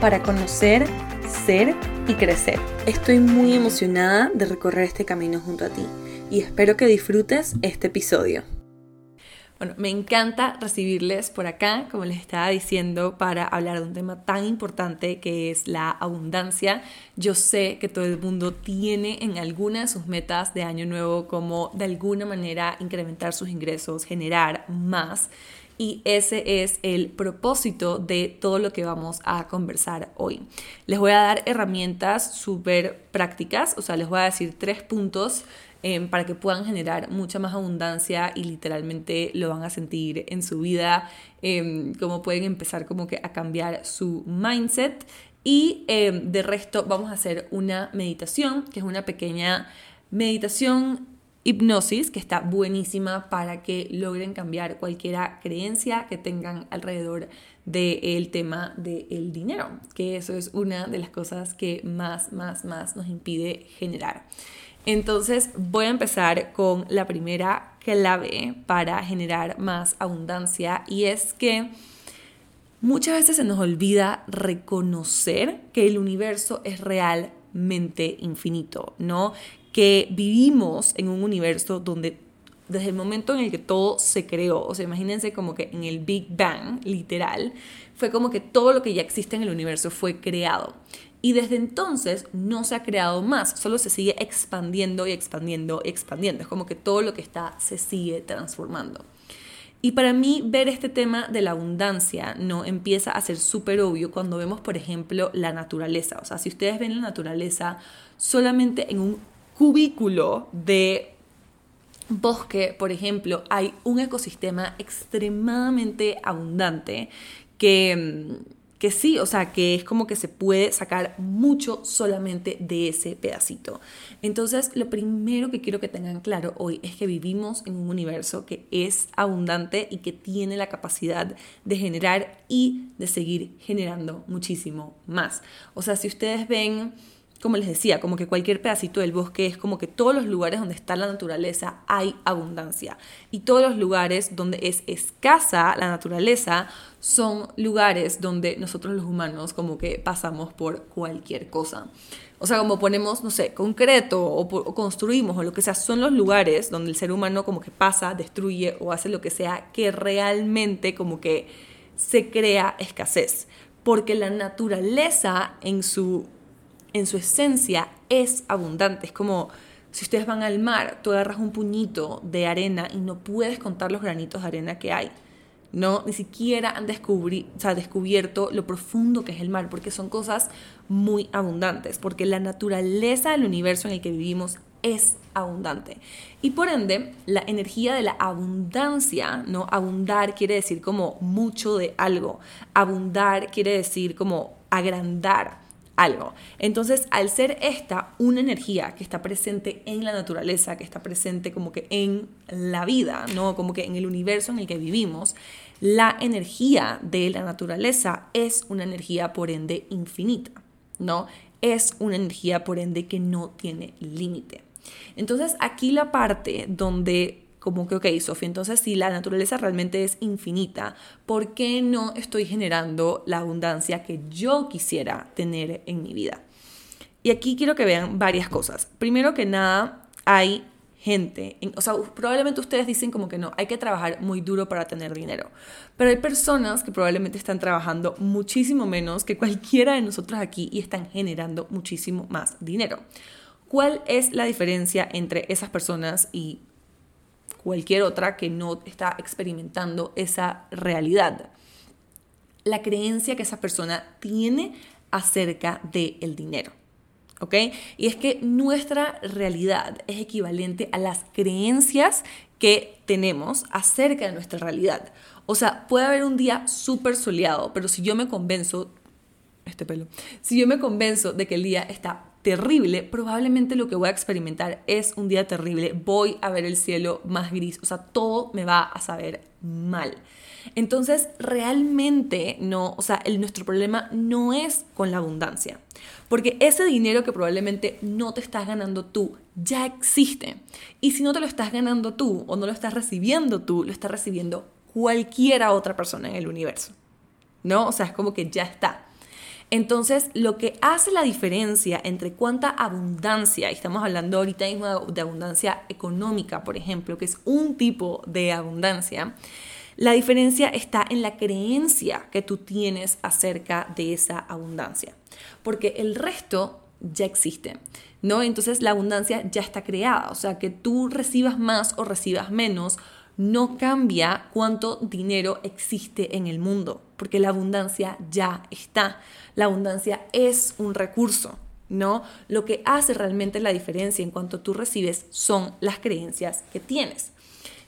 para conocer, ser y crecer. Estoy muy emocionada de recorrer este camino junto a ti y espero que disfrutes este episodio. Bueno, me encanta recibirles por acá, como les estaba diciendo, para hablar de un tema tan importante que es la abundancia. Yo sé que todo el mundo tiene en alguna de sus metas de año nuevo como de alguna manera incrementar sus ingresos, generar más. Y ese es el propósito de todo lo que vamos a conversar hoy. Les voy a dar herramientas súper prácticas, o sea, les voy a decir tres puntos Em, para que puedan generar mucha más abundancia y literalmente lo van a sentir en su vida, eh, cómo pueden empezar como que a cambiar su mindset. Y em, de resto vamos a hacer una meditación, que es una pequeña meditación hipnosis que está buenísima para que logren cambiar cualquier creencia que tengan alrededor del tema del dinero, que eso es una de las cosas que más, más, más nos impide generar. Entonces voy a empezar con la primera clave para generar más abundancia y es que muchas veces se nos olvida reconocer que el universo es realmente infinito, ¿no? Que vivimos en un universo donde desde el momento en el que todo se creó, o sea, imagínense como que en el Big Bang, literal, fue como que todo lo que ya existe en el universo fue creado. Y desde entonces no se ha creado más, solo se sigue expandiendo y expandiendo y expandiendo. Es como que todo lo que está se sigue transformando. Y para mí ver este tema de la abundancia no empieza a ser súper obvio cuando vemos, por ejemplo, la naturaleza. O sea, si ustedes ven la naturaleza solamente en un cubículo de bosque, por ejemplo, hay un ecosistema extremadamente abundante que mm, que sí, o sea, que es como que se puede sacar mucho solamente de ese pedacito. Entonces, lo primero que quiero que tengan claro hoy es que vivimos en un universo que es abundante y que tiene la capacidad de generar y de seguir generando muchísimo más. O sea, si ustedes ven como les decía, como que cualquier pedacito del bosque es como que todos los lugares donde está la naturaleza hay abundancia. Y todos los lugares donde es escasa la naturaleza son lugares donde nosotros los humanos como que pasamos por cualquier cosa. O sea, como ponemos, no sé, concreto o, construimos o lo que sea, son los lugares donde el ser humano como que pasa, destruye o hace lo que sea que realmente como que se crea escasez. Porque la naturaleza en su en su esencia es abundante. Es como si ustedes van al mar, tú agarras un puñito de arena y no puedes contar los granitos de arena que hay. No, ni siquiera han descubierto lo profundo que es el mar, porque son cosas muy abundantes, porque la naturaleza del universo en el que vivimos es abundante. Y por ende, la energía de la abundancia, ¿no? Abundar quiere decir como mucho de algo. Abundar quiere decir como agrandar algo. Entonces, al ser esta una energía que está presente en la naturaleza, que está presente como que en la vida, ¿no? Como que en el universo en el que vivimos, la energía de la naturaleza es una energía por ende infinita, ¿no? Es una energía por ende que no tiene límite. Entonces, aquí la parte donde como que, ok, Sofía, entonces si la naturaleza realmente es infinita, ¿por qué no estoy generando la abundancia que yo quisiera tener en mi vida? Y aquí quiero que vean varias cosas. Primero que nada, hay gente, o sea, probablemente ustedes dicen como que no, hay que trabajar muy duro para tener dinero, pero hay personas que probablemente están trabajando muchísimo menos que cualquiera de nosotros aquí y están generando muchísimo más dinero. ¿Cuál es la diferencia entre esas personas y cualquier otra que no está experimentando esa realidad. La creencia que esa persona tiene acerca del dinero. ¿Ok? Y es que nuestra realidad es equivalente a las creencias que tenemos acerca de nuestra realidad. O sea, puede haber un día súper soleado, pero si yo me convenzo este pelo. Si yo me convenzo de que el día está terrible, probablemente lo que voy a experimentar es un día terrible. Voy a ver el cielo más gris, o sea, todo me va a saber mal. Entonces, realmente no, o sea, el, nuestro problema no es con la abundancia, porque ese dinero que probablemente no te estás ganando tú ya existe. Y si no te lo estás ganando tú o no lo estás recibiendo tú, lo está recibiendo cualquiera otra persona en el universo. ¿No? O sea, es como que ya está. Entonces, lo que hace la diferencia entre cuánta abundancia, y estamos hablando ahorita mismo de abundancia económica, por ejemplo, que es un tipo de abundancia, la diferencia está en la creencia que tú tienes acerca de esa abundancia, porque el resto ya existe, ¿no? Entonces la abundancia ya está creada, o sea, que tú recibas más o recibas menos no cambia cuánto dinero existe en el mundo, porque la abundancia ya está. La abundancia es un recurso, ¿no? Lo que hace realmente la diferencia en cuanto tú recibes son las creencias que tienes.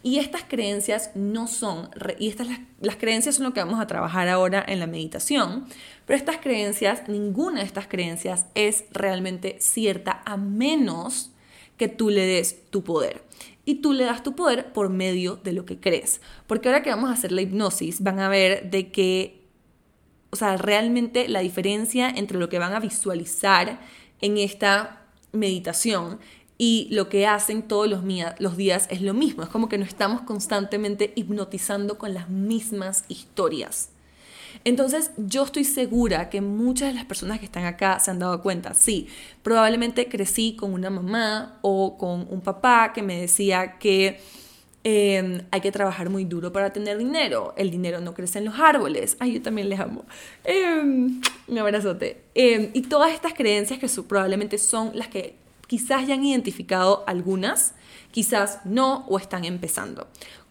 Y estas creencias no son, y estas las, creencias son lo que vamos a trabajar ahora en la meditación, pero estas creencias, ninguna de estas creencias es realmente cierta a menos que tú le des tu poder. Y tú le das tu poder por medio de lo que crees. Porque ahora que vamos a hacer la hipnosis, van a ver de que, o sea, realmente la diferencia entre lo que van a visualizar en esta meditación y lo que hacen todos los, los días es lo mismo. Es como que nos estamos constantemente hipnotizando con las mismas historias. Entonces yo estoy segura que muchas de las personas que están acá se han dado cuenta, sí, probablemente crecí con una mamá o con un papá que me decía que em, hay que trabajar muy duro para tener dinero, el dinero no crece en los árboles, ay, yo también les amo, eh, un abrazote. Em, y todas estas creencias que probablemente son las que quizás ya han identificado algunas, quizás no o están empezando.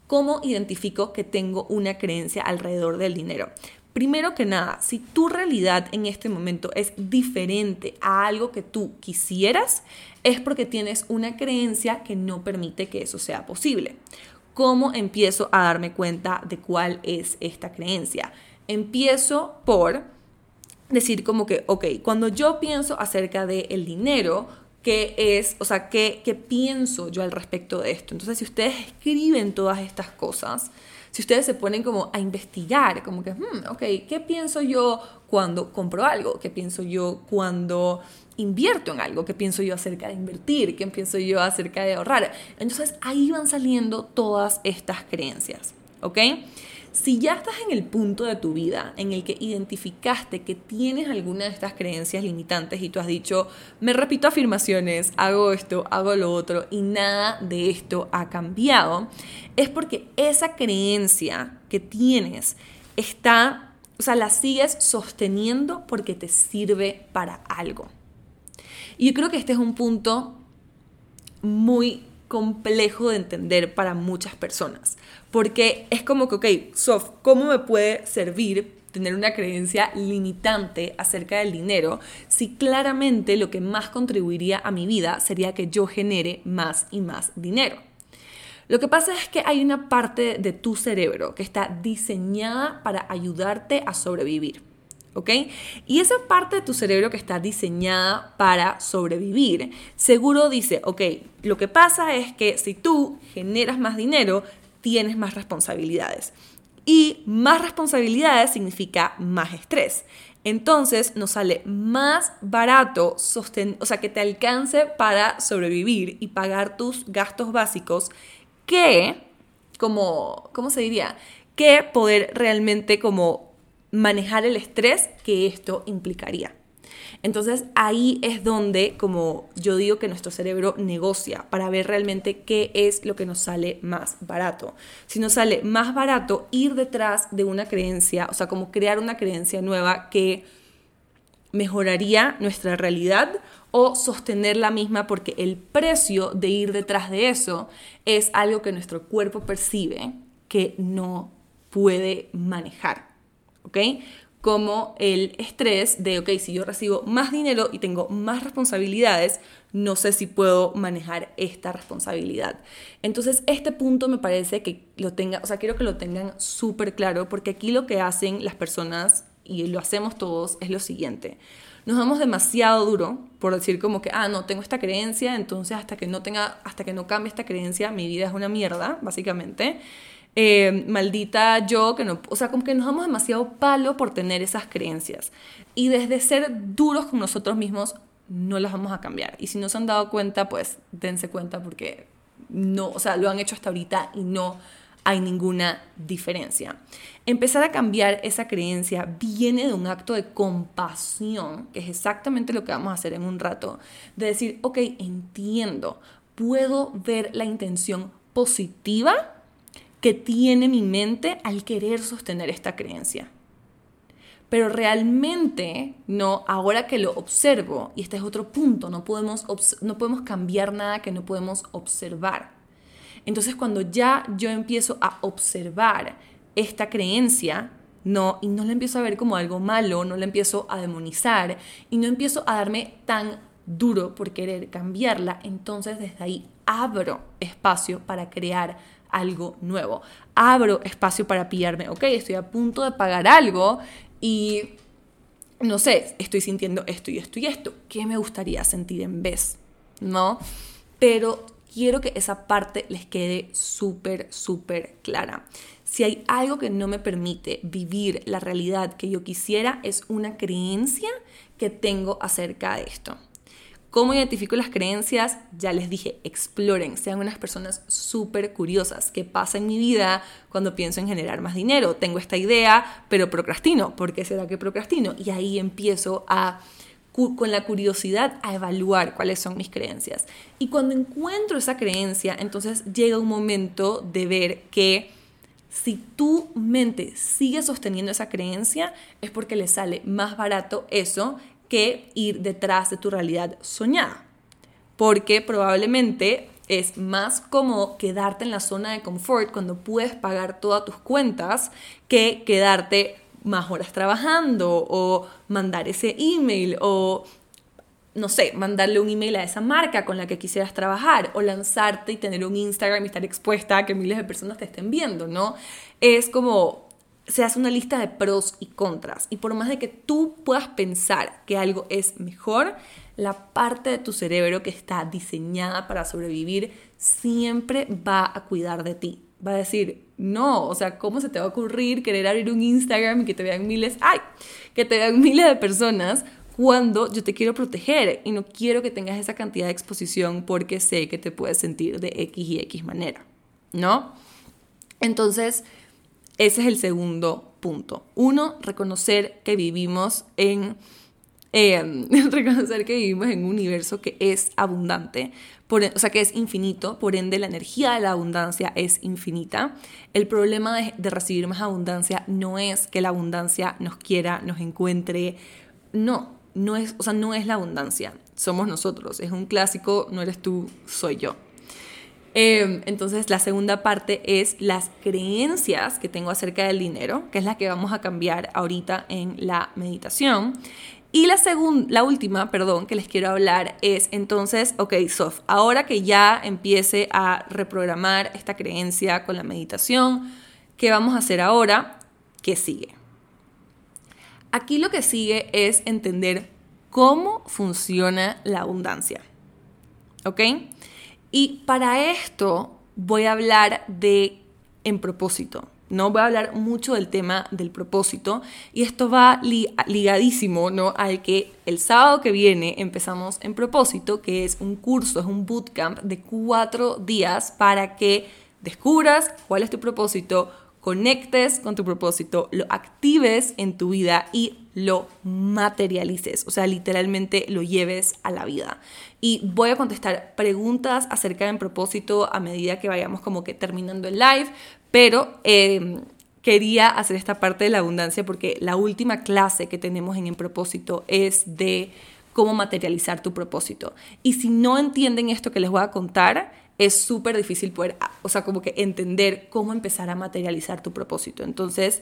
¿Cómo identifico que tengo una creencia alrededor del dinero? Primero que nada, si tu realidad en este momento es diferente a algo que tú quisieras, es porque tienes una creencia que no permite que eso sea posible. ¿Cómo empiezo a darme cuenta de cuál es esta creencia? Empiezo por decir como que, ok, cuando yo pienso acerca del dinero, qué es, o sea, qué, qué pienso yo al respecto de esto. Entonces, si ustedes escriben todas estas cosas, si ustedes se ponen como a investigar, como que, hmm, ok, ¿qué pienso yo cuando compro algo? ¿Qué pienso yo cuando invierto en algo? ¿Qué pienso yo acerca de invertir? ¿Qué pienso yo acerca de ahorrar? Entonces ahí van saliendo todas estas creencias, ¿ok? Si ya estás en el punto de tu vida en el que identificaste que tienes alguna de estas creencias limitantes y tú has dicho, me repito afirmaciones, hago esto, hago lo otro y nada de esto ha cambiado, es porque esa creencia que tienes está, o sea, la sigues sosteniendo porque te sirve para algo. Y yo creo que este es un punto muy complejo de entender para muchas personas. Porque es como que, ok, Sof, ¿cómo me puede servir tener una creencia limitante acerca del dinero si claramente lo que más contribuiría a mi vida sería que yo genere más y más dinero? Lo que pasa es que hay una parte de tu cerebro que está diseñada para ayudarte a sobrevivir. ¿Ok? Y esa parte de tu cerebro que está diseñada para sobrevivir, seguro dice, ok, lo que pasa es que si tú generas más dinero, tienes más responsabilidades. Y más responsabilidades significa más estrés. Entonces nos sale más barato sostener, o sea, que te alcance para sobrevivir y pagar tus gastos básicos que, como, ¿cómo se diría? Que poder realmente como manejar el estrés que esto implicaría. Entonces ahí es donde, como yo digo, que nuestro cerebro negocia para ver realmente qué es lo que nos sale más barato. Si nos sale más barato ir detrás de una creencia, o sea, como crear una creencia nueva que mejoraría nuestra realidad o sostener la misma porque el precio de ir detrás de eso es algo que nuestro cuerpo percibe que no puede manejar. ¿Ok? Como el estrés de, ok, si yo recibo más dinero y tengo más responsabilidades, no sé si puedo manejar esta responsabilidad. Entonces, este punto me parece que lo tenga, o sea, quiero que lo tengan súper claro, porque aquí lo que hacen las personas y lo hacemos todos, es lo siguiente. Nos damos demasiado duro por decir como que, ah, no, tengo esta creencia, entonces hasta que no tenga, hasta que no cambie esta creencia, mi vida es una mierda, básicamente. Eh, maldita yo, que no, o sea, como que nos damos demasiado palo por tener esas creencias. Y desde ser duros con nosotros mismos, no las vamos a cambiar. Y si no se han dado cuenta, pues dense cuenta porque no, o sea, lo han hecho hasta ahorita y no hay ninguna diferencia. Empezar a cambiar esa creencia viene de un acto de compasión, que es exactamente lo que vamos a hacer en un rato, de decir, ok, entiendo, puedo ver la intención positiva que tiene mi mente al querer sostener esta creencia. Pero realmente, no, ahora que lo observo, y este es otro punto, no podemos, no podemos cambiar nada que no podemos observar. Entonces cuando ya yo empiezo a observar esta creencia, no, y no la empiezo a ver como algo malo, no la empiezo a demonizar y no empiezo a darme tan duro por querer cambiarla, entonces desde ahí abro espacio para crear algo nuevo. Abro espacio para pillarme, ok, estoy a punto de pagar algo y no sé, estoy sintiendo esto y esto y esto. ¿Qué me gustaría sentir en vez? ¿No? Pero quiero que esa parte les quede súper, súper clara. Si hay algo que no me permite vivir la realidad que yo quisiera, es una creencia que tengo acerca de esto. ¿Cómo identifico las creencias? Ya les dije, exploren, sean unas personas súper curiosas. ¿Qué pasa en mi vida cuando pienso en generar más dinero? Tengo esta idea, pero procrastino. ¿Por qué será que procrastino? Y ahí empiezo a con la curiosidad a evaluar cuáles son mis creencias. Y cuando encuentro esa creencia, entonces llega un momento de ver que si tu mente sigue sosteniendo esa creencia, es porque le sale más barato eso que ir detrás de tu realidad soñada. Porque probablemente es más cómodo quedarte en la zona de confort cuando puedes pagar todas tus cuentas que quedarte más horas trabajando o mandar ese email o no sé, mandarle un email a esa marca con la que quisieras trabajar o lanzarte y tener un Instagram y estar expuesta a que miles de personas te estén viendo, ¿no? Es como se hace una lista de pros y contras y por más de que tú puedas pensar que algo es mejor, la parte de tu cerebro que está diseñada para sobrevivir siempre va a cuidar de ti. Va a decir, no, o sea, ¿cómo se te va a ocurrir querer abrir un Instagram y que te vean miles, ay, que te vean miles de personas cuando yo te quiero proteger y no quiero que tengas esa cantidad de exposición porque sé que te puedes sentir de X y X manera, ¿no? Entonces, ese es el segundo punto. Uno, reconocer que vivimos en eh, reconocer que vivimos en un universo que es abundante, por, o sea, que es infinito, por ende la energía de la abundancia es infinita. El problema de, de recibir más abundancia no es que la abundancia nos quiera, nos encuentre, no, no es, o sea, no es la abundancia, somos nosotros, es un clásico, no eres tú, soy yo. Eh, entonces la segunda parte es las creencias que tengo acerca del dinero, que es la que vamos a cambiar ahorita en la meditación. Y la, la última, perdón, que les quiero hablar es entonces, ok, Sof, ahora que ya empiece a reprogramar esta creencia con la meditación, ¿qué vamos a hacer ahora? ¿Qué sigue? Aquí lo que sigue es entender cómo funciona la abundancia. ¿Ok? Y para esto voy a hablar de en propósito. ¿no? Voy a hablar mucho del tema del propósito y esto va ligadísimo, ¿no? Al que el sábado que viene empezamos en propósito, que es un curso, es un bootcamp de cuatro días para que descubras cuál es tu propósito, conectes con tu propósito, lo actives en tu vida y lo materialices, o sea, literalmente lo lleves a la vida. Y voy a contestar preguntas acerca del propósito a medida que vayamos como que terminando el live, pero em, quería hacer esta parte de la abundancia porque la última clase que tenemos en el propósito es de cómo materializar tu propósito. Y si no entienden esto que les voy a contar, es súper difícil poder, o sea, como que entender cómo empezar a materializar tu propósito. Entonces,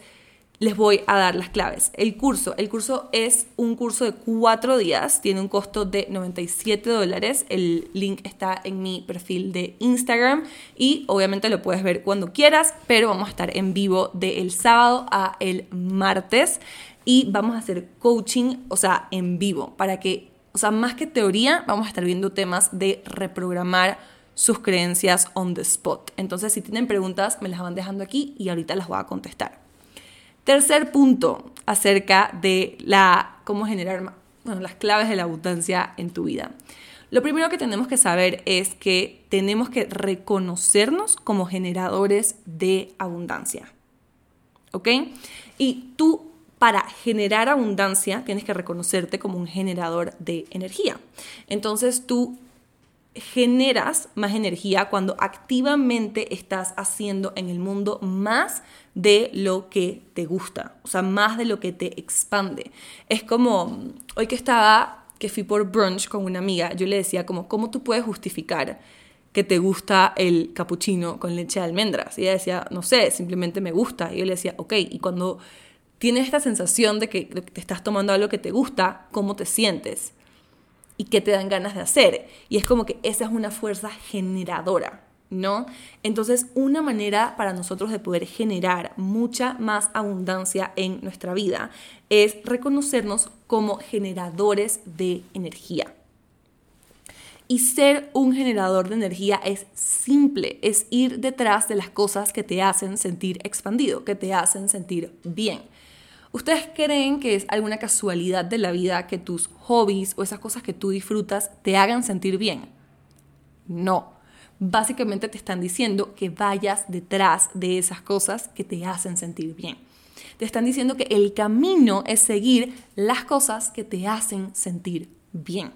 les voy a dar las claves. El curso, el curso es un curso de cuatro días, tiene un costo de 97 dólares. El link está en mi perfil de Instagram y obviamente lo puedes ver cuando quieras, pero vamos a estar en vivo del sábado a el martes. y vamos a hacer coaching, o sea, en vivo, para que, o sea, más que teoría, vamos a estar viendo temas de reprogramar sus creencias on the spot. Entonces, si tienen preguntas, me las van dejando aquí y ahorita las voy a contestar. Tercer punto acerca de la cómo generar las claves de la abundancia en tu vida. Lo primero que tenemos que saber es que tenemos que reconocernos como generadores de abundancia. ¿Ok? Y tú para generar abundancia tienes que reconocerte como un generador de energía. Entonces tú generas más energía cuando activamente estás haciendo en el mundo más de lo que te gusta, o sea, más de lo que te expande. Es como hoy que estaba, que fui por brunch con una amiga, yo le decía como, ¿cómo tú puedes justificar que te gusta el cappuccino con leche de almendras? Y ella decía, no sé, simplemente me gusta. Y yo le decía, ok, y cuando tienes esta sensación de que te estás tomando algo que te gusta, ¿cómo te sientes? Y qué te dan ganas de hacer. Y es como que esa es una fuerza generadora, ¿no? Entonces, una manera para nosotros de poder generar mucha más abundancia en nuestra vida es reconocernos como generadores de energía. Y ser un generador de energía es simple, es ir detrás de las cosas que te hacen sentir expandido, que te hacen sentir bien. ¿Ustedes creen que es alguna casualidad de la vida que tus hobbies o esas cosas que tú disfrutas te hagan sentir bien? No. Básicamente te están diciendo que vayas detrás de esas cosas que te hacen sentir bien. Te están diciendo que el camino es seguir las cosas que te hacen sentir bien.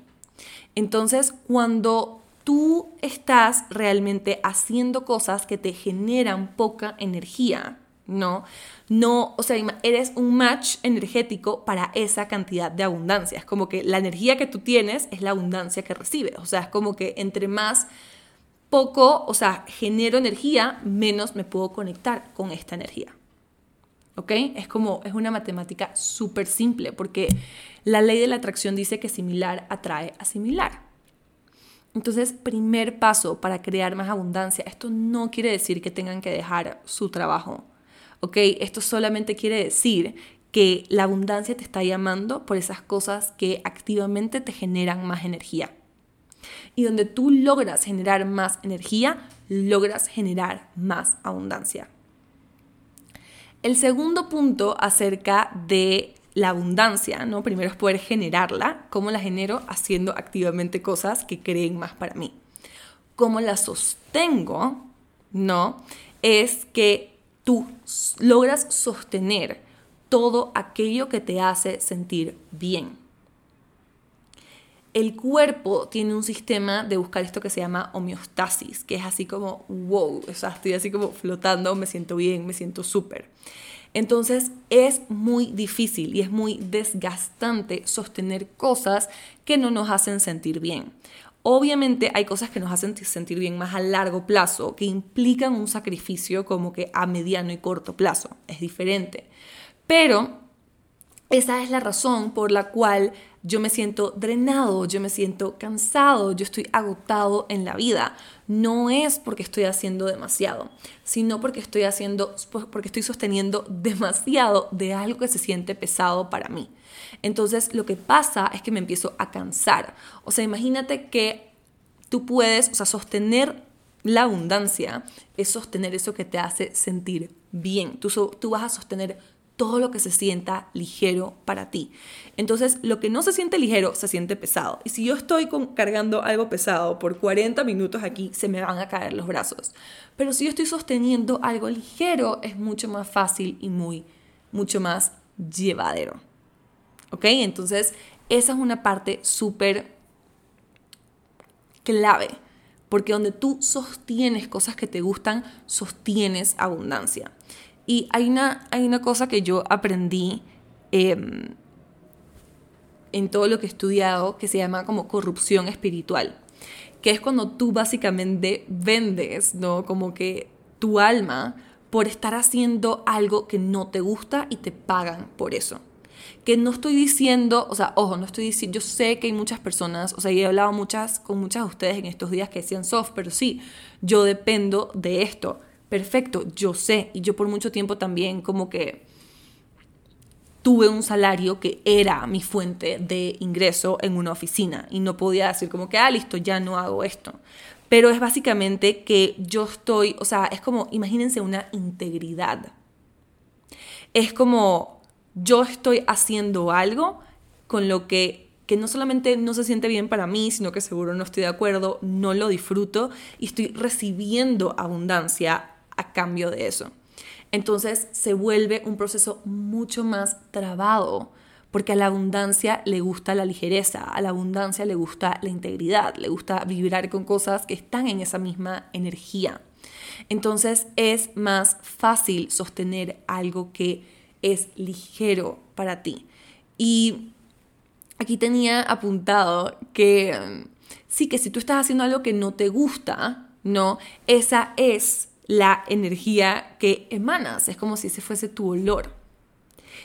Entonces, cuando tú estás realmente haciendo cosas que te generan poca energía, ¿no? No, o sea, eres un match energético para esa cantidad de abundancia. Es como que la energía que tú tienes es la abundancia que recibes. O sea, es como que entre más poco, o sea, genero energía, menos me puedo conectar con esta energía. ¿Ok? Es como, es una matemática súper simple, porque la ley de la atracción dice que similar atrae a similar. Entonces, primer paso para crear más abundancia, esto no quiere decir que tengan que dejar su trabajo ¿ok? Esto solamente quiere decir que la abundancia te está llamando por esas cosas que activamente te generan más energía. Y donde tú logras generar más energía, logras generar más abundancia. El segundo punto acerca de la abundancia, ¿no? Primero es poder generarla. ¿Cómo la genero? Haciendo activamente cosas que creen más para mí. ¿Cómo la sostengo? ¿No? Es que tú logras sostener todo aquello que te hace sentir bien. El cuerpo tiene un sistema de buscar esto que se llama homeostasis, que es así como, wow, o sea, estoy así como flotando, me siento bien, me siento súper. Entonces es muy difícil y es muy desgastante sostener cosas que no nos hacen sentir bien. Obviamente hay cosas que nos hacen sentir bien más a largo plazo, que implican un sacrificio como que a mediano y corto plazo. Es diferente. Pero esa es la razón por la cual yo me siento drenado, yo me siento cansado, yo estoy agotado en la vida. No es porque estoy haciendo demasiado, sino porque estoy haciendo porque estoy sosteniendo demasiado de algo que se siente pesado para mí. Entonces lo que pasa es que me empiezo a cansar. O sea, imagínate que tú puedes, o sea, sostener la abundancia es sostener eso que te hace sentir bien. Tú, tú vas a sostener todo lo que se sienta ligero para ti. Entonces, lo que no se siente ligero se siente pesado. Y si yo estoy cargando algo pesado por 40 minutos aquí, se me van a caer los brazos. Pero si yo estoy sosteniendo algo ligero, es mucho más fácil y muy, mucho más llevadero. ¿Ok? Entonces, esa es una parte súper clave, porque donde tú sostienes cosas que te gustan, sostienes abundancia. Y hay una, hay una cosa que yo aprendí em, en todo lo que he estudiado que se llama como corrupción espiritual, que es cuando tú básicamente vendes, ¿no? Como que tu alma por estar haciendo algo que no te gusta y te pagan por eso que no estoy diciendo, o sea, ojo, no estoy diciendo, yo sé que hay muchas personas, o sea, he hablado muchas, con muchas de ustedes en estos días que decían soft, pero sí, yo dependo de esto. Perfecto, yo sé, y yo por mucho tiempo también como que tuve un salario que era mi fuente de ingreso en una oficina y no podía decir como que, ah, listo, ya no hago esto. Pero es básicamente que yo estoy, o sea, es como, imagínense una integridad. Es como yo estoy haciendo algo con lo que que no solamente no se siente bien para mí, sino que seguro no estoy de acuerdo, no lo disfruto y estoy recibiendo abundancia a cambio de eso. Entonces se vuelve un proceso mucho más trabado, porque a la abundancia le gusta la ligereza, a la abundancia le gusta la integridad, le gusta vibrar con cosas que están en esa misma energía. Entonces es más fácil sostener algo que es ligero para ti. Y aquí tenía apuntado que sí, que si tú estás haciendo algo que no te gusta, ¿no? Esa es la energía que emanas, es como si ese fuese tu olor.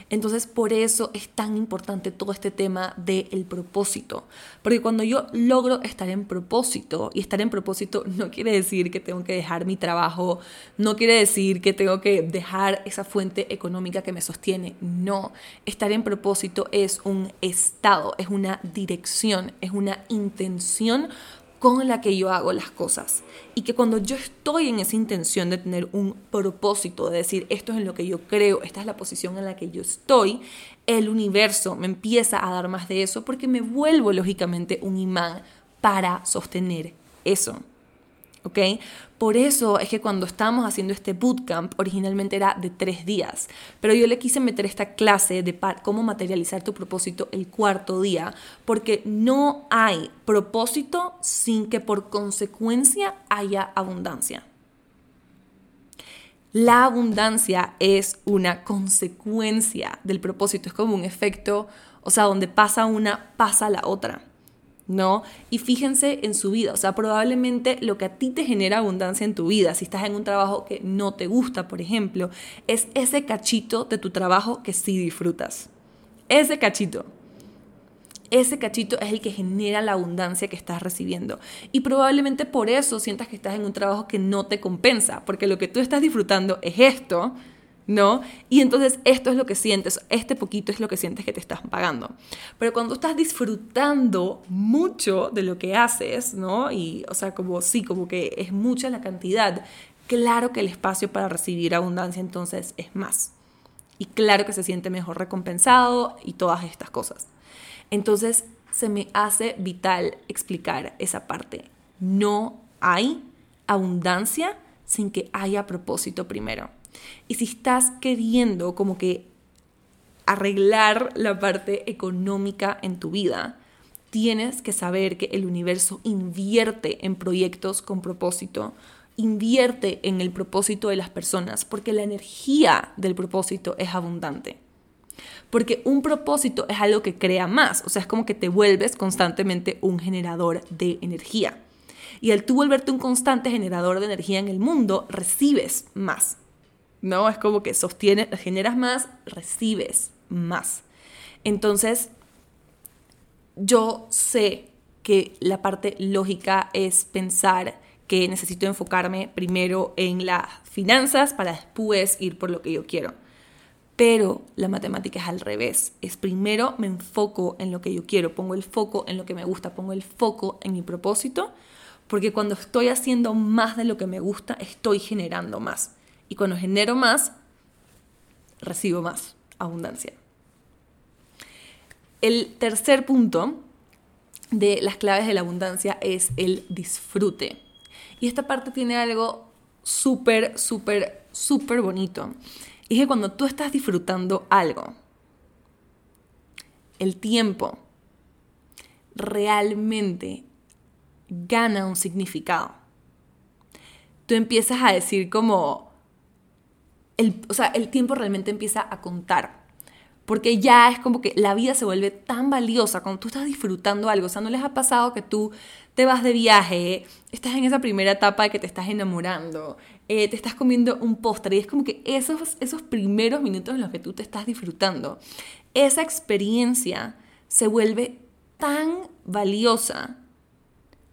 Entonces, por eso es tan importante todo este tema del propósito. Porque cuando yo logro estar en propósito, y estar en propósito no quiere decir que tengo que dejar mi trabajo, no quiere decir que tengo que dejar esa fuente económica que me sostiene. No, estar en propósito es un estado, es una dirección, es una intención con la que yo hago las cosas. Y que cuando yo estoy en esa intención de tener un propósito, de decir, esto es en lo que yo creo, esta es la posición en la que yo estoy, el universo me empieza a dar más de eso porque me vuelvo lógicamente un imán para sostener eso. ¿Ok? Por eso es que cuando estábamos haciendo este bootcamp, originalmente era de tres días, pero yo le quise meter esta clase de cómo materializar tu propósito el cuarto día, porque no hay propósito sin que por consecuencia haya abundancia. La abundancia es una consecuencia del propósito, es como un efecto, o sea, donde pasa una, pasa la otra. ¿No? Y fíjense en su vida, o sea, probablemente lo que a ti te genera abundancia en tu vida, si estás en un trabajo que no te gusta, por ejemplo, es ese cachito de tu trabajo que sí disfrutas. Ese cachito. Ese cachito es el que genera la abundancia que estás recibiendo. Y probablemente por eso sientas que estás en un trabajo que no te compensa, porque lo que tú estás disfrutando es esto, ¿no? Y entonces esto es lo que sientes, este poquito es lo que sientes que te estás pagando. Pero cuando estás disfrutando mucho de lo que haces, ¿no? Y, o sea, como sí, como que es mucha la cantidad, claro que el espacio para recibir abundancia entonces es más. Y claro que se siente mejor recompensado y todas estas cosas. Entonces se me hace vital explicar esa parte. No hay abundancia sin que haya propósito primero. Y si estás queriendo como que arreglar la parte económica en tu vida, tienes que saber que el universo invierte en proyectos con propósito, invierte en el propósito de las personas, porque la energía del propósito es abundante. Porque un propósito es algo que crea más, o sea, es como que te vuelves constantemente un generador de energía. Y al tú volverte un constante generador de energía en el mundo, recibes más. ¿No? Es como que sostiene, generas más, recibes más. Entonces, yo sé que la parte lógica es pensar que necesito enfocarme primero en las finanzas para después ir por lo que yo quiero. Pero la matemática es al revés. Es primero me enfoco en lo que yo quiero, pongo el foco en lo que me gusta, pongo el foco en mi propósito, porque cuando estoy haciendo más de lo que me gusta, estoy generando más. Y cuando genero más, recibo más abundancia. El tercer punto de las claves de la abundancia es el disfrute. Y esta parte tiene algo súper, súper, súper bonito. Y es que cuando tú estás disfrutando algo, el tiempo realmente gana un significado. Tú empiezas a decir como, el, o sea, el tiempo realmente empieza a contar. Porque ya es como que la vida se vuelve tan valiosa cuando tú estás disfrutando algo. O sea, ¿no les ha pasado que tú te vas de viaje, estás en esa primera etapa de que te estás enamorando, eh, te estás comiendo un postre y es como que esos, esos primeros minutos en los que tú te estás disfrutando, esa experiencia se vuelve tan valiosa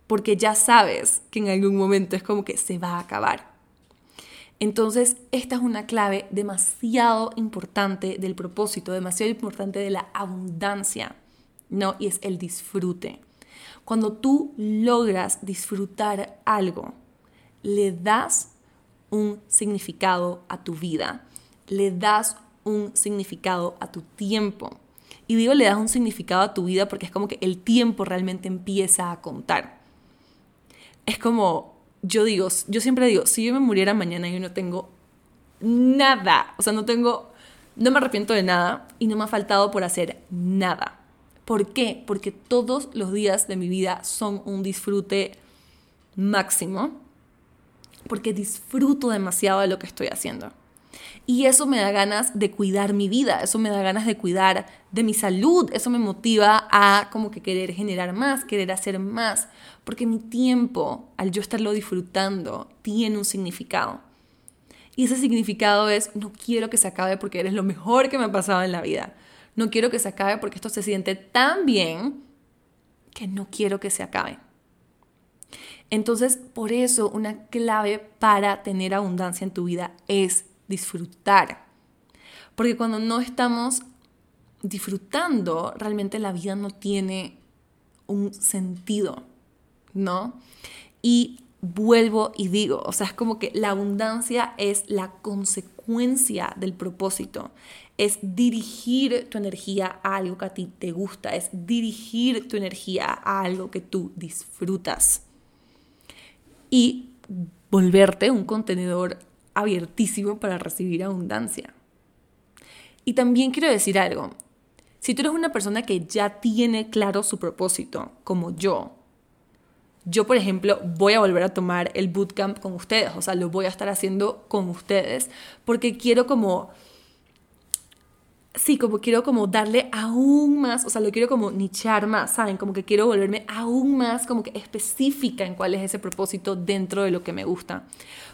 porque ya sabes que en algún momento es como que se va a acabar. Entonces, esta es una clave demasiado importante del propósito, demasiado importante de la abundancia, ¿no? Y es el disfrute. Cuando tú logras disfrutar algo, le das un significado a tu vida, le das un significado a tu tiempo. Y digo, le das un significado a tu vida porque es como que el tiempo realmente empieza a contar. Es como, yo digo, yo siempre digo, si yo me muriera mañana yo no tengo nada, o sea, no tengo, no me arrepiento de nada y no me ha faltado por hacer nada. ¿Por qué? Porque todos los días de mi vida son un disfrute máximo, porque disfruto demasiado de lo que estoy haciendo. Y eso me da ganas de cuidar mi vida, eso me da ganas de cuidar de mi salud, eso me motiva a como que querer generar más, querer hacer más, porque mi tiempo, al yo estarlo disfrutando, tiene un significado. Y ese significado es, no quiero que se acabe porque eres lo mejor que me ha pasado en la vida. No quiero que se acabe porque esto se siente tan bien que no quiero que se acabe. Entonces, por eso una clave para tener abundancia en tu vida es disfrutar. Porque cuando no estamos disfrutando, realmente la vida no tiene un sentido, ¿no? Y vuelvo y digo, o sea, es como que la abundancia es la consecuencia del propósito, es dirigir tu energía a algo que a ti te gusta, es dirigir tu energía a algo que tú disfrutas y volverte un contenedor abiertísimo para recibir abundancia. Y también quiero decir algo. Si tú eres una persona que ya tiene claro su propósito, como yo, yo, por ejemplo, voy a volver a tomar el bootcamp con ustedes, o sea, lo voy a estar haciendo con ustedes, porque quiero como, sí, como quiero como darle aún más, o sea, lo quiero como nichar más, ¿saben? Como que quiero volverme aún más como que específica en cuál es ese propósito dentro de lo que me gusta.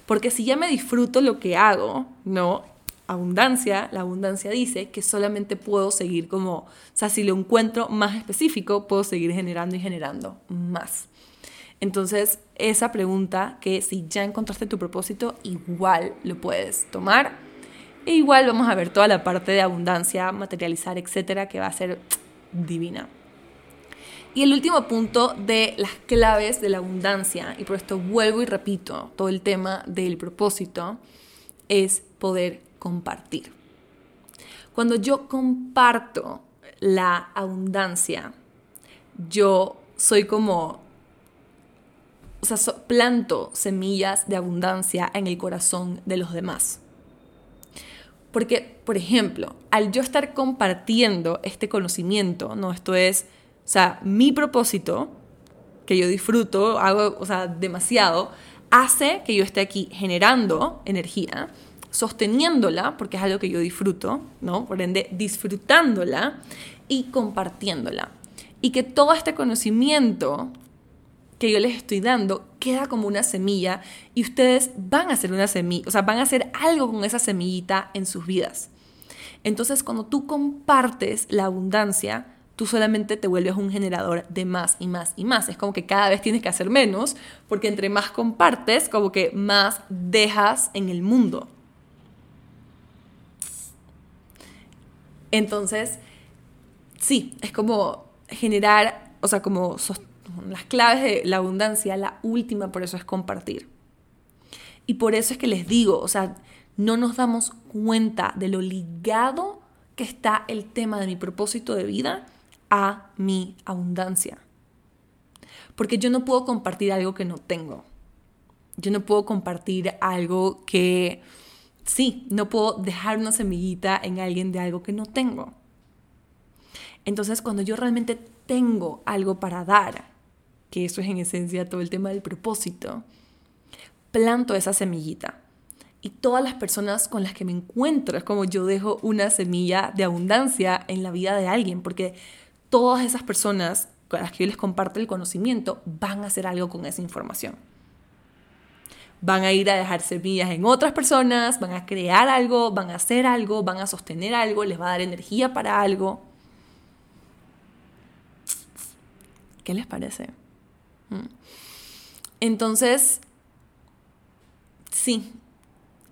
Porque si ya me disfruto lo que hago, ¿no? Abundancia, la abundancia dice que solamente puedo seguir como, o sea, si lo encuentro más específico, puedo seguir generando y generando más. Entonces, esa pregunta que si ya encontraste tu propósito, igual lo puedes tomar. E igual vamos a ver toda la parte de abundancia, materializar, etcétera, que va a ser divina. Y el último punto de las claves de la abundancia, y por esto vuelvo y repito todo el tema del propósito, es poder compartir. Cuando yo comparto la abundancia, yo soy como, o sea, planto semillas de abundancia en el corazón de los demás. Porque, por ejemplo, al yo estar compartiendo este conocimiento, ¿no? Esto es sea, mi propósito, que yo disfruto, hago, o sea, demasiado, hace que yo esté aquí generando energía, sosteniéndola, porque es algo que yo disfruto, ¿no? Por ende, disfrutándola y compartiéndola. Y que todo este conocimiento que yo les estoy dando queda como una semilla y ustedes van a hacer una semilla, o sea, van a hacer algo con esa semillita en sus vidas. Entonces, cuando tú compartes la abundancia, tú solamente te vuelves un generador de más y más y más. Es como que cada vez tienes que hacer menos, porque entre más compartes, como que más dejas en el mundo. Entonces, sí, es como generar, o sea, como las claves de la abundancia, la última por eso es compartir. Y por eso es que les digo, o sea, no nos damos cuenta de lo ligado que está el tema de mi propósito de vida a mi abundancia. Porque yo no puedo compartir algo que no tengo. Yo no puedo compartir algo que, sí, no puedo dejar una semillita en alguien de algo que no tengo. Entonces, cuando yo realmente tengo algo para dar, que eso es en esencia todo el tema del propósito, planto esa semillita. Y todas las personas con las que me encuentro es como yo dejo una semilla de abundancia en la vida de alguien, porque todas esas personas con las que yo les comparto el conocimiento van a hacer algo con esa información. Van a ir a dejar semillas en otras personas, van a crear algo, van a hacer algo, van a sostener algo, les va a dar energía para algo. ¿Qué les parece? Mm. Entonces, sí,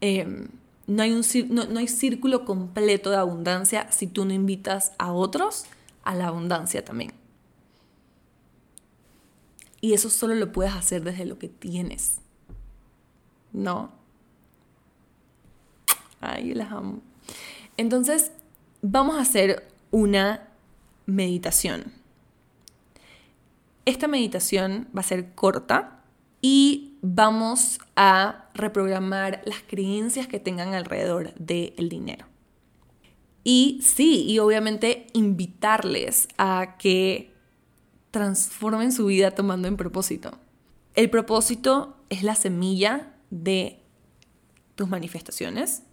em, no, hay un, no hay círculo completo de abundancia si tú no invitas a otros a la abundancia también. Y eso solo lo puedes hacer desde lo que tienes. ¿No? Ay, las amo. Entonces, vamos a hacer una meditación. Esta meditación va a ser corta y vamos a reprogramar las creencias que tengan alrededor del dinero. Y sí, y obviamente invitarles a que transformen su vida tomando en propósito. El propósito es la semilla de tus manifestaciones,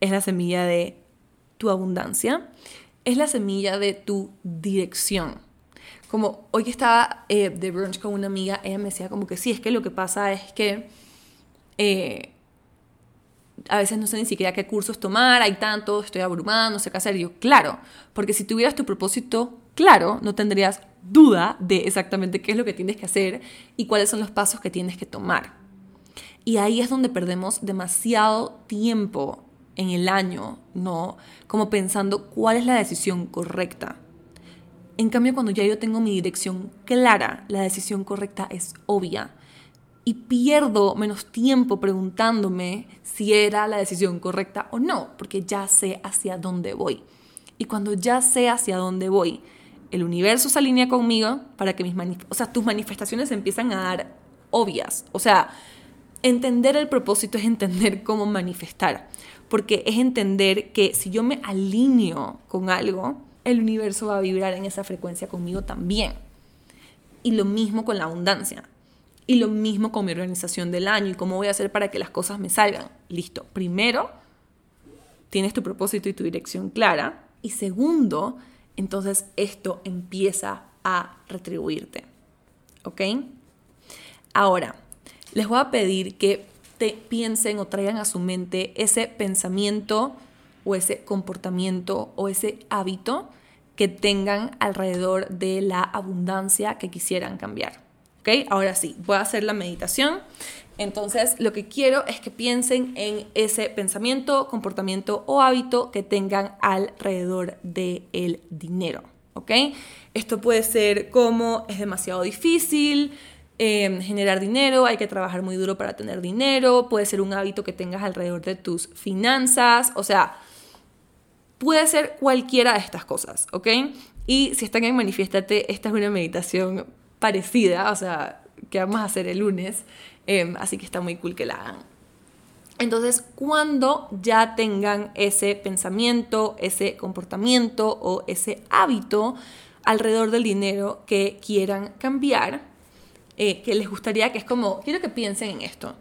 es la semilla de tu abundancia, es la semilla de tu dirección. Como hoy que estaba eh, de brunch con una amiga, ella me decía como que sí, es que lo que pasa es que eh, a veces no sé ni siquiera qué cursos tomar, hay tanto, estoy abrumada, no sé qué hacer. Yo, claro, porque si tuvieras tu propósito claro, no tendrías duda de exactamente qué es lo que tienes que hacer y cuáles son los pasos que tienes que tomar. Y ahí es donde perdemos demasiado tiempo en el año, ¿no? Como pensando cuál es la decisión correcta. En cambio, cuando ya yo tengo mi dirección clara, la decisión correcta es obvia y pierdo menos tiempo preguntándome si era la decisión correcta o no, porque ya sé hacia dónde voy. Y cuando ya sé hacia dónde voy, el universo se alinea conmigo para que mis o sea, tus manifestaciones empiezan a dar obvias. O sea, entender el propósito es entender cómo manifestar, porque es entender que si yo me alineo con algo, el universo va a vibrar en esa frecuencia conmigo también. Y lo mismo con la abundancia. Y lo mismo con mi organización del año y cómo voy a hacer para que las cosas me salgan. Listo. Primero, tienes tu propósito y tu dirección clara. Y segundo, entonces esto empieza a retribuirte. ¿Ok? Ahora, les voy a pedir que te piensen o traigan a su mente ese pensamiento o ese comportamiento o ese hábito que tengan alrededor de la abundancia que quisieran cambiar. ¿Ok? Ahora sí, voy a hacer la meditación. Entonces, lo que quiero es que piensen en ese pensamiento, comportamiento o hábito que tengan alrededor del dinero. ¿Ok? Esto puede ser como es demasiado difícil, em, generar dinero, hay que trabajar muy duro para tener dinero, puede ser un hábito que tengas alrededor de tus finanzas, o sea, puede ser cualquiera de estas cosas, ¿ok? Y si están en Manifiéstate, esta es una meditación parecida, o sea, que vamos a hacer el lunes, em, así que está muy cool que la hagan. Entonces, cuando ya tengan ese pensamiento, ese comportamiento o ese hábito alrededor del dinero que quieran cambiar, eh, que les gustaría, que es como, quiero que piensen en esto.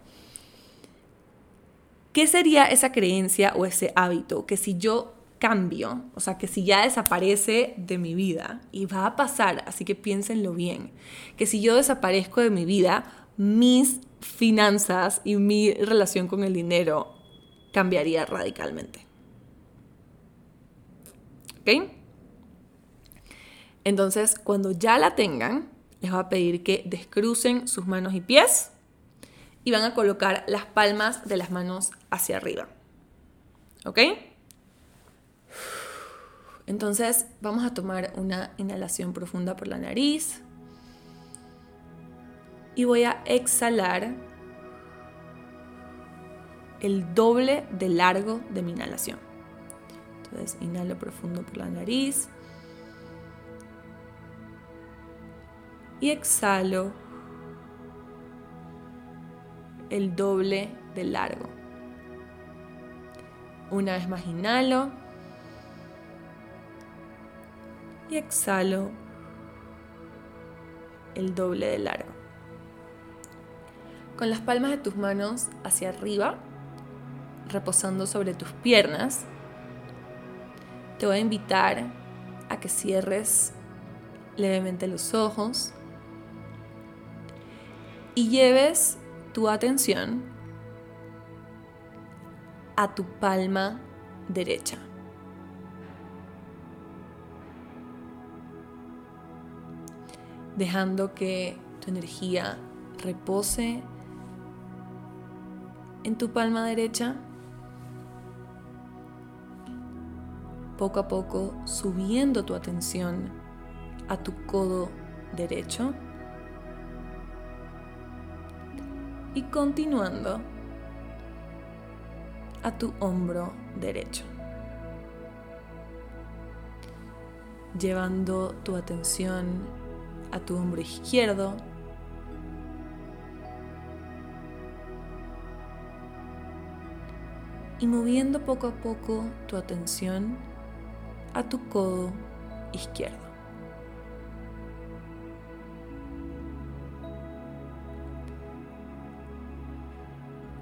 ¿Qué sería esa creencia o ese hábito que si yo cambio, o sea, que si ya desaparece de mi vida, y va a pasar, así que piénsenlo bien, que si yo desaparezco de mi vida, mis finanzas y mi relación con el dinero cambiaría radicalmente. ¿Ok? Entonces, cuando ya la tengan, les voy a pedir que descrucen sus manos y pies y van a colocar las palmas de las manos hacia arriba. ¿Ok? Entonces vamos a tomar una inhalación profunda por la nariz y voy a exhalar el doble de largo de mi inhalación. Entonces inhalo profundo por la nariz y exhalo el doble de largo. Una vez más inhalo y exhalo el doble de largo. Con las palmas de tus manos hacia arriba, reposando sobre tus piernas, te voy a invitar a que cierres levemente los ojos y lleves tu atención a tu palma derecha. Dejando que tu energía repose en tu palma derecha, poco a poco subiendo tu atención a tu codo derecho y continuando a tu hombro derecho. Llevando tu atención a tu hombro izquierdo. Y moviendo poco a poco tu atención a tu codo izquierdo.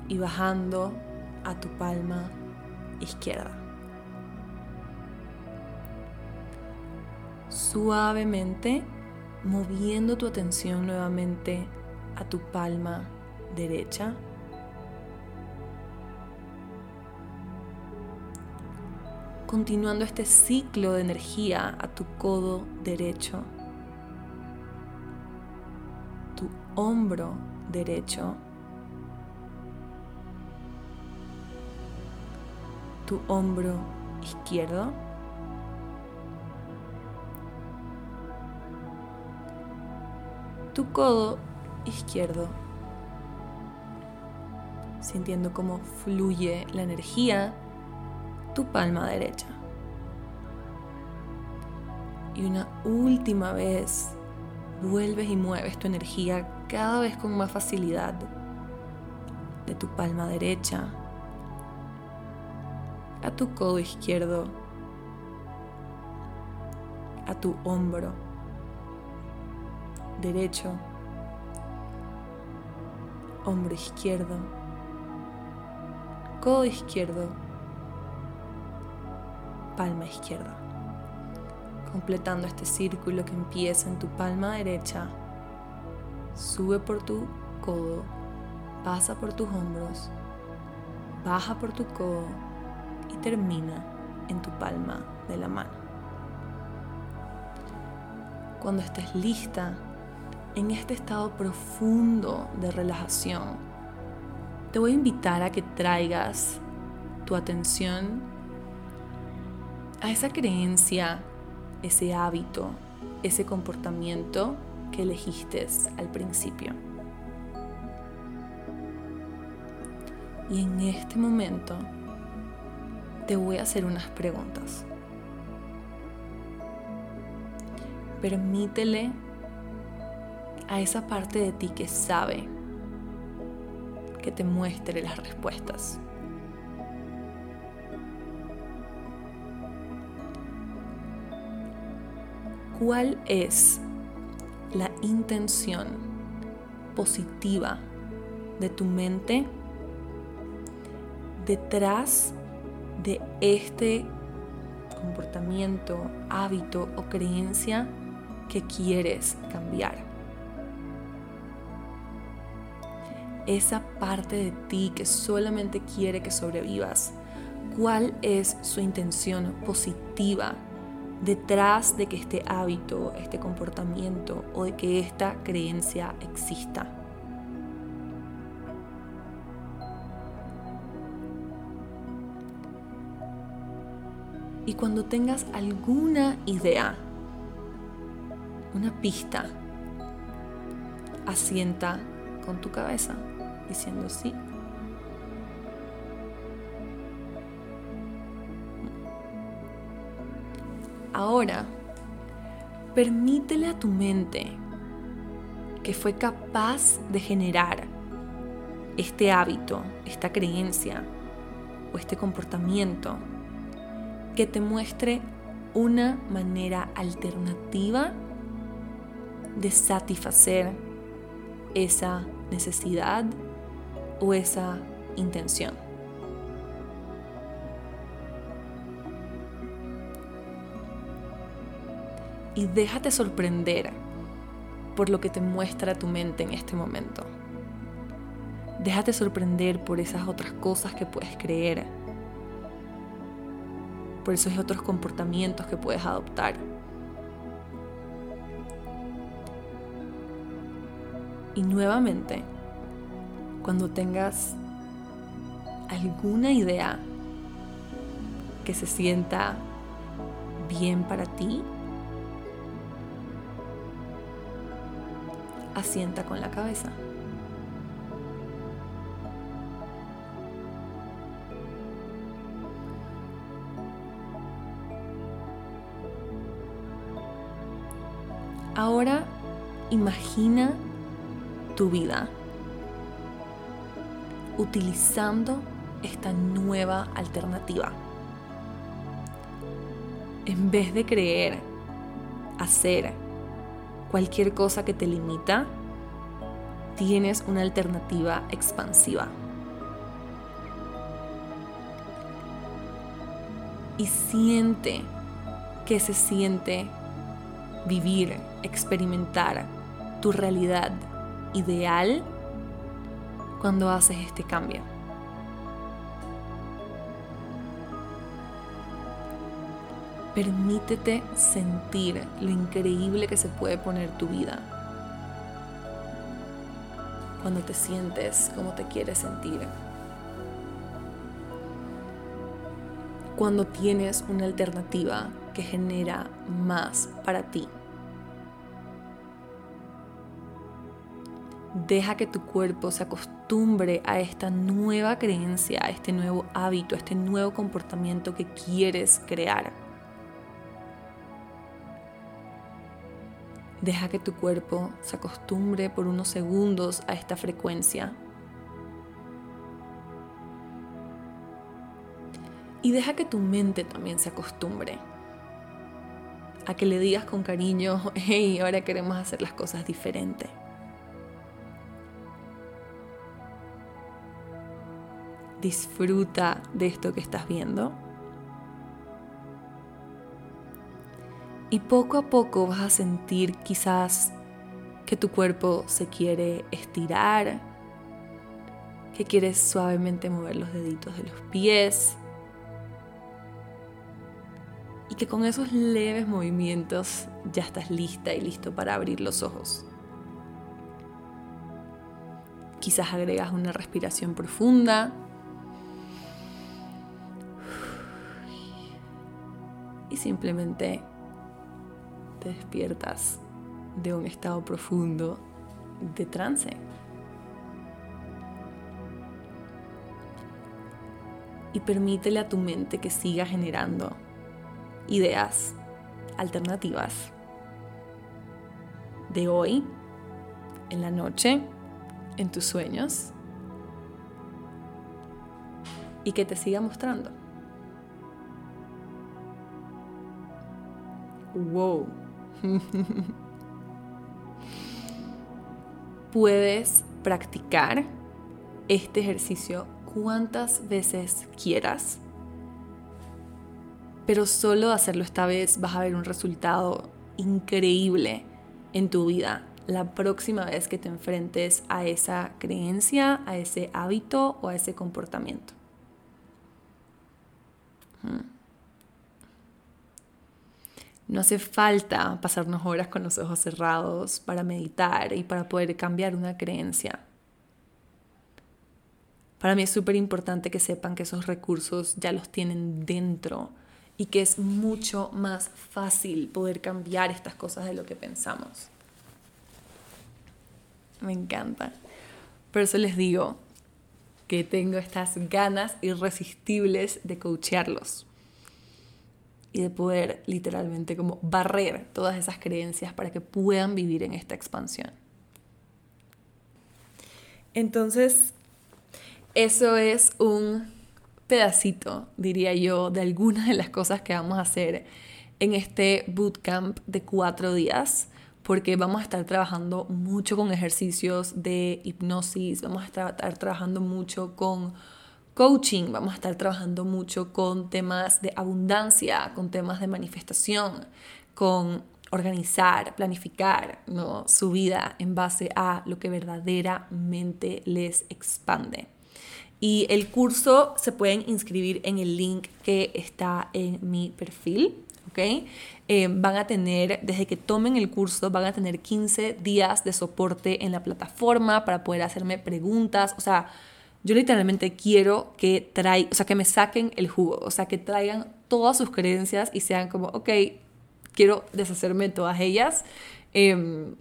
Y bajando a tu palma izquierda. Suavemente moviendo tu atención nuevamente a tu palma derecha. Continuando este ciclo de energía a tu codo derecho, tu hombro derecho tu hombro izquierdo. Tu codo izquierdo. Sintiendo cómo fluye la energía. Tu palma derecha. Y una última vez vuelves y mueves tu energía cada vez con más facilidad de tu palma derecha a tu codo izquierdo, a tu hombro derecho, hombro izquierdo, codo izquierdo, palma izquierda. Completando este círculo que empieza en tu palma derecha, sube por tu codo, pasa por tus hombros, baja por tu codo y termina en tu palma de la mano. Cuando estés lista, en este estado profundo de relajación, te voy a invitar a que traigas tu atención a esa creencia, ese hábito, ese comportamiento que elegiste al principio. Y en este momento te voy a hacer unas preguntas. Permítele a esa parte de ti que sabe que te muestre las respuestas. ¿Cuál es la intención positiva de tu mente detrás de este comportamiento, hábito o creencia que quieres cambiar. Esa parte de ti que solamente quiere que sobrevivas, ¿cuál es su intención positiva detrás de que este hábito, este comportamiento o de que esta creencia exista? Y cuando tengas alguna idea, una pista, asienta con tu cabeza diciendo sí. Ahora, permítele a tu mente que fue capaz de generar este hábito, esta creencia o este comportamiento que te muestre una manera alternativa de satisfacer esa necesidad o esa intención. Y déjate sorprender por lo que te muestra tu mente en este momento. Déjate sorprender por esas otras cosas que puedes creer por esos otros comportamientos que puedes adoptar. Y nuevamente, cuando tengas alguna idea que se sienta bien para ti, asienta con la cabeza. Ahora imagina tu vida utilizando esta nueva alternativa. En vez de creer, hacer cualquier cosa que te limita, tienes una alternativa expansiva. Y siente que se siente vivir, experimentar tu realidad ideal cuando haces este cambio. Permítete sentir lo increíble que se puede poner tu vida cuando te sientes como te quieres sentir. Cuando tienes una alternativa que genera más para ti. Deja que tu cuerpo se acostumbre a esta nueva creencia, a este nuevo hábito, a este nuevo comportamiento que quieres crear. Deja que tu cuerpo se acostumbre por unos segundos a esta frecuencia. Y deja que tu mente también se acostumbre a que le digas con cariño, hey, ahora queremos hacer las cosas diferentes. Disfruta de esto que estás viendo. Y poco a poco vas a sentir quizás que tu cuerpo se quiere estirar, que quieres suavemente mover los deditos de los pies y que con esos leves movimientos ya estás lista y listo para abrir los ojos. Quizás agregas una respiración profunda y simplemente te despiertas de un estado profundo de trance. Y permítele a tu mente que siga generando ideas alternativas de hoy, en la noche, en tus sueños y que te siga mostrando. Wow. Puedes practicar este ejercicio cuantas veces quieras, pero solo hacerlo esta vez vas a ver un resultado increíble en tu vida la próxima vez que te enfrentes a esa creencia, a ese hábito o a ese comportamiento. No hace falta pasarnos horas con los ojos cerrados para meditar y para poder cambiar una creencia. Para mí es súper importante que sepan que esos recursos ya los tienen dentro y que es mucho más fácil poder cambiar estas cosas de lo que pensamos. Me encanta. Por eso les digo que tengo estas ganas irresistibles de coachearlos y de poder literalmente como barrer todas esas creencias para que puedan vivir en esta expansión. Entonces, eso es un pedacito, diría yo, de algunas de las cosas que vamos a hacer en este bootcamp de cuatro días, porque vamos a estar trabajando mucho con ejercicios de hipnosis, vamos a estar trabajando mucho con coaching, vamos a estar trabajando mucho con temas de abundancia, con temas de manifestación, con organizar, planificar su vida en base a lo que verdaderamente les expande. Y el curso se pueden inscribir en el link que está en mi perfil. ¿ok? Eh, van a tener, desde que tomen el curso, van a tener 15 días de soporte en la plataforma para poder hacerme preguntas. O sea, yo literalmente quiero que o sea, que me saquen el jugo, o sea, que traigan todas sus creencias y sean como, ok, quiero deshacerme de todas ellas. Em,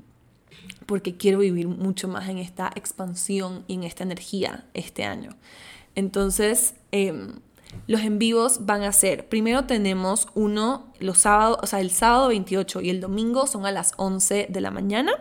porque quiero vivir mucho más en esta expansión y en esta energía este año. Entonces, em, los en vivos van a ser, primero tenemos uno los sábados, o sea, el sábado 28 y el domingo son a las 11 de la mañana.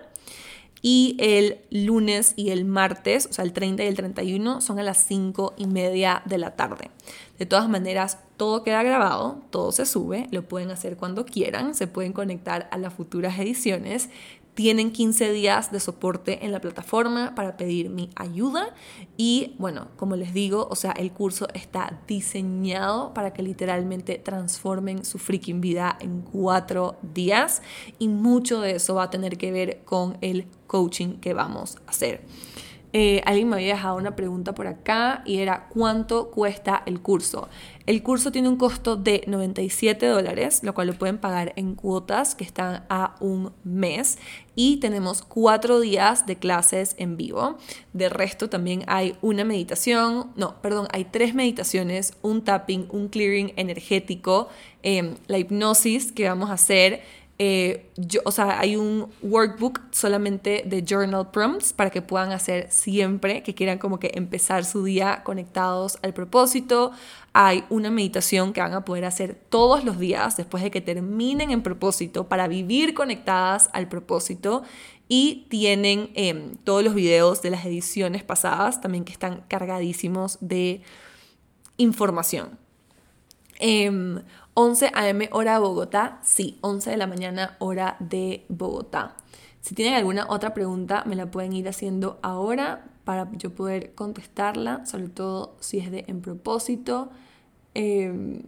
Y el lunes y el martes, o sea, el 30 y el 31, son a las 5 y media de la tarde. De todas maneras, todo queda grabado, todo se sube, lo pueden hacer cuando quieran, se pueden conectar a las futuras ediciones tienen 15 días de soporte en la plataforma para pedir mi ayuda y bueno, como les digo, o sea, el curso está diseñado para que literalmente transformen su freaking vida en cuatro días y mucho de eso va a tener que ver con el coaching que vamos a hacer. Eh, alguien me había dejado una pregunta por acá y era ¿cuánto cuesta el curso? El curso tiene un costo de 97 dólares, lo cual lo pueden pagar en cuotas que están a un mes y tenemos cuatro días de clases en vivo. De resto también hay una meditación, no, perdón, hay tres meditaciones, un tapping, un clearing energético, em, la hipnosis que vamos a hacer eh, yo, o sea, hay un workbook solamente de journal prompts para que puedan hacer siempre que quieran como que empezar su día conectados al propósito. Hay una meditación que van a poder hacer todos los días después de que terminen en propósito para vivir conectadas al propósito. Y tienen em, todos los videos de las ediciones pasadas también que están cargadísimos de información. 11 a.m. hora de Bogotá, sí, 11 de la mañana hora de Bogotá. Si tienen alguna otra pregunta, me la pueden ir haciendo ahora para yo poder contestarla, sobre todo si es de en propósito. Em,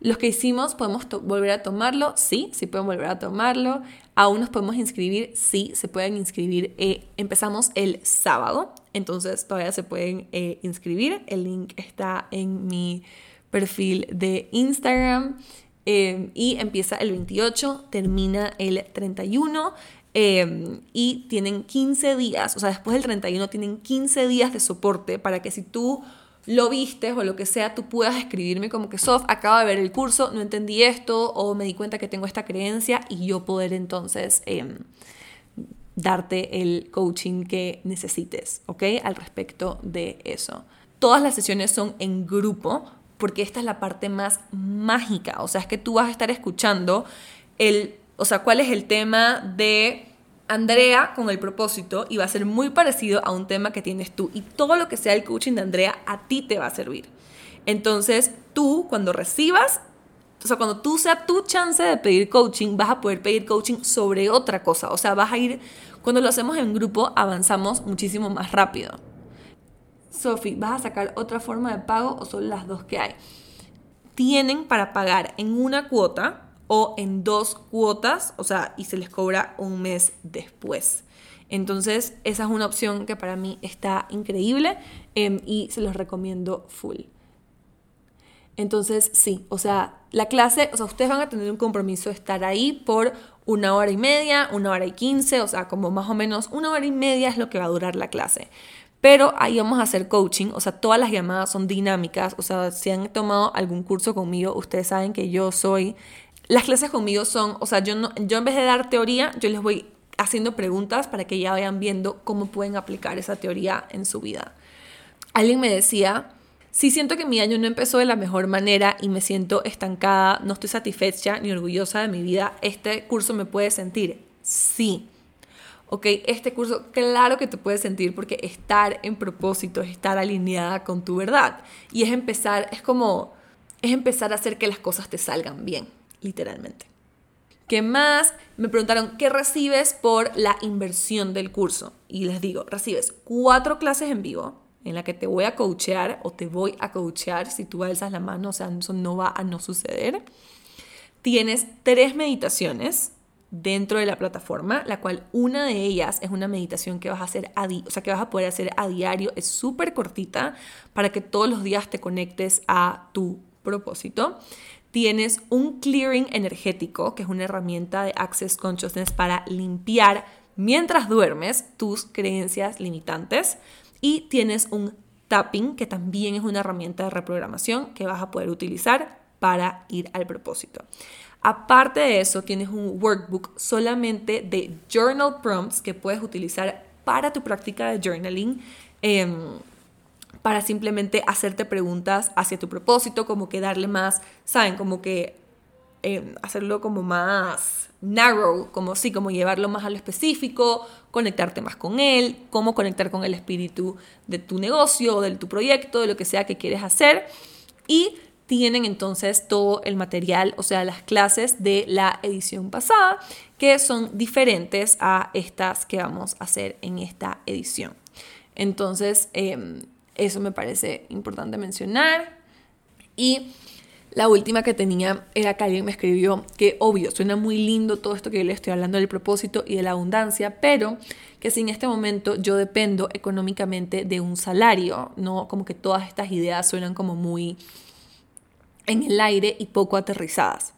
los que hicimos, ¿podemos volver a tomarlo? Sí, sí pueden volver a tomarlo. ¿Aún nos podemos inscribir? Sí, se pueden inscribir. Eh, empezamos el sábado, entonces todavía se pueden eh, inscribir. El link está en mi perfil de Instagram eh, y empieza el 28, termina el 31. Eh, y tienen 15 días, o sea, después del 31 tienen 15 días de soporte para que si tú lo viste o lo que sea, tú puedas escribirme como que, Sof, acabo de ver el curso, no entendí esto o me di cuenta que tengo esta creencia y yo poder entonces em, darte el coaching que necesites, ¿ok? Al respecto de eso. Todas las sesiones son en grupo, porque esta es la parte más mágica, o sea, es que tú vas a estar escuchando el, o sea, cuál es el tema de Andrea con el propósito y va a ser muy parecido a un tema que tienes tú y todo lo que sea el coaching de Andrea a ti te va a servir. Entonces, tú cuando recibas o sea, cuando tú sea tu chance de pedir coaching, vas a poder pedir coaching sobre otra cosa. O sea, vas a ir, cuando lo hacemos en grupo, avanzamos muchísimo más rápido. Sophie, ¿vas a sacar otra forma de pago o son las dos que hay? Tienen para pagar en una cuota o en dos cuotas, o sea, y se les cobra un mes después. Entonces, esa es una opción que para mí está increíble em, y se los recomiendo full. Entonces, sí, o sea, la clase, o sea, ustedes van a tener un compromiso de estar ahí por una hora y media, una hora y quince, o sea, como más o menos una hora y media es lo que va a durar la clase. Pero ahí vamos a hacer coaching, o sea, todas las llamadas son dinámicas, o sea, si han tomado algún curso conmigo, ustedes saben que yo soy... Las clases conmigo son, o sea, yo, no, yo en vez de dar teoría, yo les voy haciendo preguntas para que ya vayan viendo cómo pueden aplicar esa teoría en su vida. Alguien me decía, si siento que mi año no empezó de la mejor manera y me siento estancada, no estoy satisfecha ni orgullosa de mi vida, este curso me puede sentir. Sí, ok, este curso, claro que te puedes sentir porque estar en propósito es estar alineada con tu verdad. Y es empezar, es como, es empezar a hacer que las cosas te salgan bien, literalmente. ¿Qué más? Me preguntaron, ¿qué recibes por la inversión del curso? Y les digo, recibes cuatro clases en vivo en la que te voy a coachear o te voy a coachear si tú alzas la mano, o sea, eso no va a no suceder. Tienes tres meditaciones dentro de la plataforma, la cual una de ellas es una meditación que vas a hacer a o sea, que vas a poder hacer a diario, es súper cortita para que todos los días te conectes a tu propósito. Tienes un clearing energético, que es una herramienta de Access Consciousness para limpiar mientras duermes tus creencias limitantes. y tienes un tapping, que también es una herramienta de reprogramación que vas a poder utilizar para ir al propósito. Aparte de eso, tienes un workbook solamente de journal prompts que puedes utilizar para tu práctica de journaling. Em, para simplemente hacerte preguntas hacia tu propósito, como que darle más, ¿saben? Como que em, hacerlo como más narrow, como sí, como llevarlo más a lo específico, conectarte más con él, cómo conectar con el espíritu de tu negocio, de tu proyecto, de lo que sea que quieres hacer. Y tienen entonces todo el material, o sea, las clases de la edición pasada, que son diferentes a estas que vamos a hacer en esta edición. Entonces, em, eso me parece importante mencionar. Y la última que tenía era que alguien me escribió que obvio, suena muy lindo todo esto que yo le estoy hablando del propósito y de la abundancia, pero que si en este momento yo dependo económicamente de un salario, no como que todas estas ideas suenan como muy en el aire y poco aterrizadas.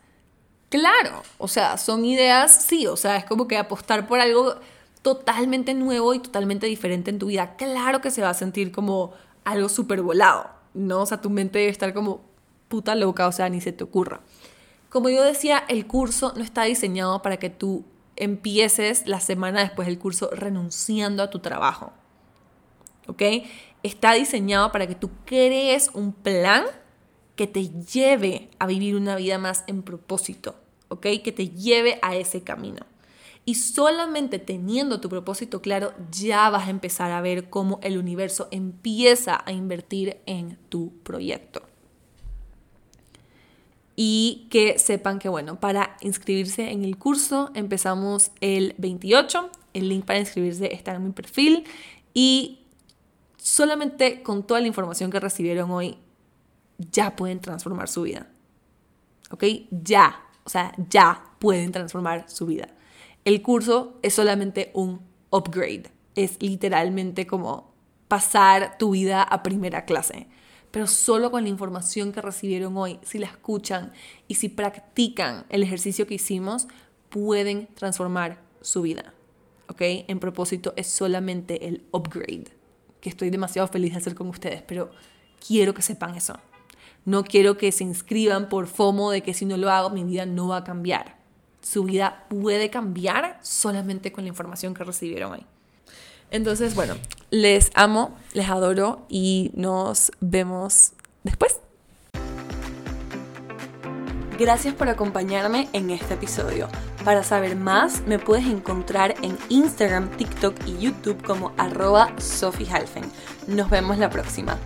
Claro, o sea, son ideas, sí, o sea, es como que apostar por algo totalmente nuevo y totalmente diferente en tu vida. Claro que se va a sentir como algo súper volado, ¿no? O sea, tu mente debe estar como, puta loca, o sea, ni se te ocurra. Como yo decía, el curso no está diseñado para que tú empieces la semana después del curso renunciando a tu trabajo. ¿Ok? Está diseñado para que tú crees un plan que te lleve a vivir una vida más en propósito. ¿Ok? Que te lleve a ese camino. Y solamente teniendo tu propósito claro, ya vas a empezar a ver cómo el universo empieza a invertir en tu proyecto y que sepan que, bueno, para inscribirse en el curso empezamos el 28. El link para inscribirse está en mi perfil y solamente con toda la información que recibieron hoy ya pueden transformar su vida. ¿Ok? Ya, o sea, ya pueden transformar su vida. El curso es solamente un upgrade. Es literalmente como pasar tu vida a primera clase pero solo con la información que recibieron hoy, si la escuchan y si practican el ejercicio que hicimos, pueden transformar su vida. ¿Ok? En propósito es solamente el upgrade, que estoy demasiado feliz de hacer con ustedes, pero quiero que sepan eso. No quiero que se inscriban por FOMO de que si no lo hago mi vida no va a cambiar. Su vida puede cambiar solamente con la información que recibieron hoy. Entonces, bueno, les amo, les adoro y nos vemos después. Gracias por acompañarme en este episodio. Para saber más, me puedes encontrar en Instagram, TikTok y YouTube como arroba Sophie Nos vemos la próxima.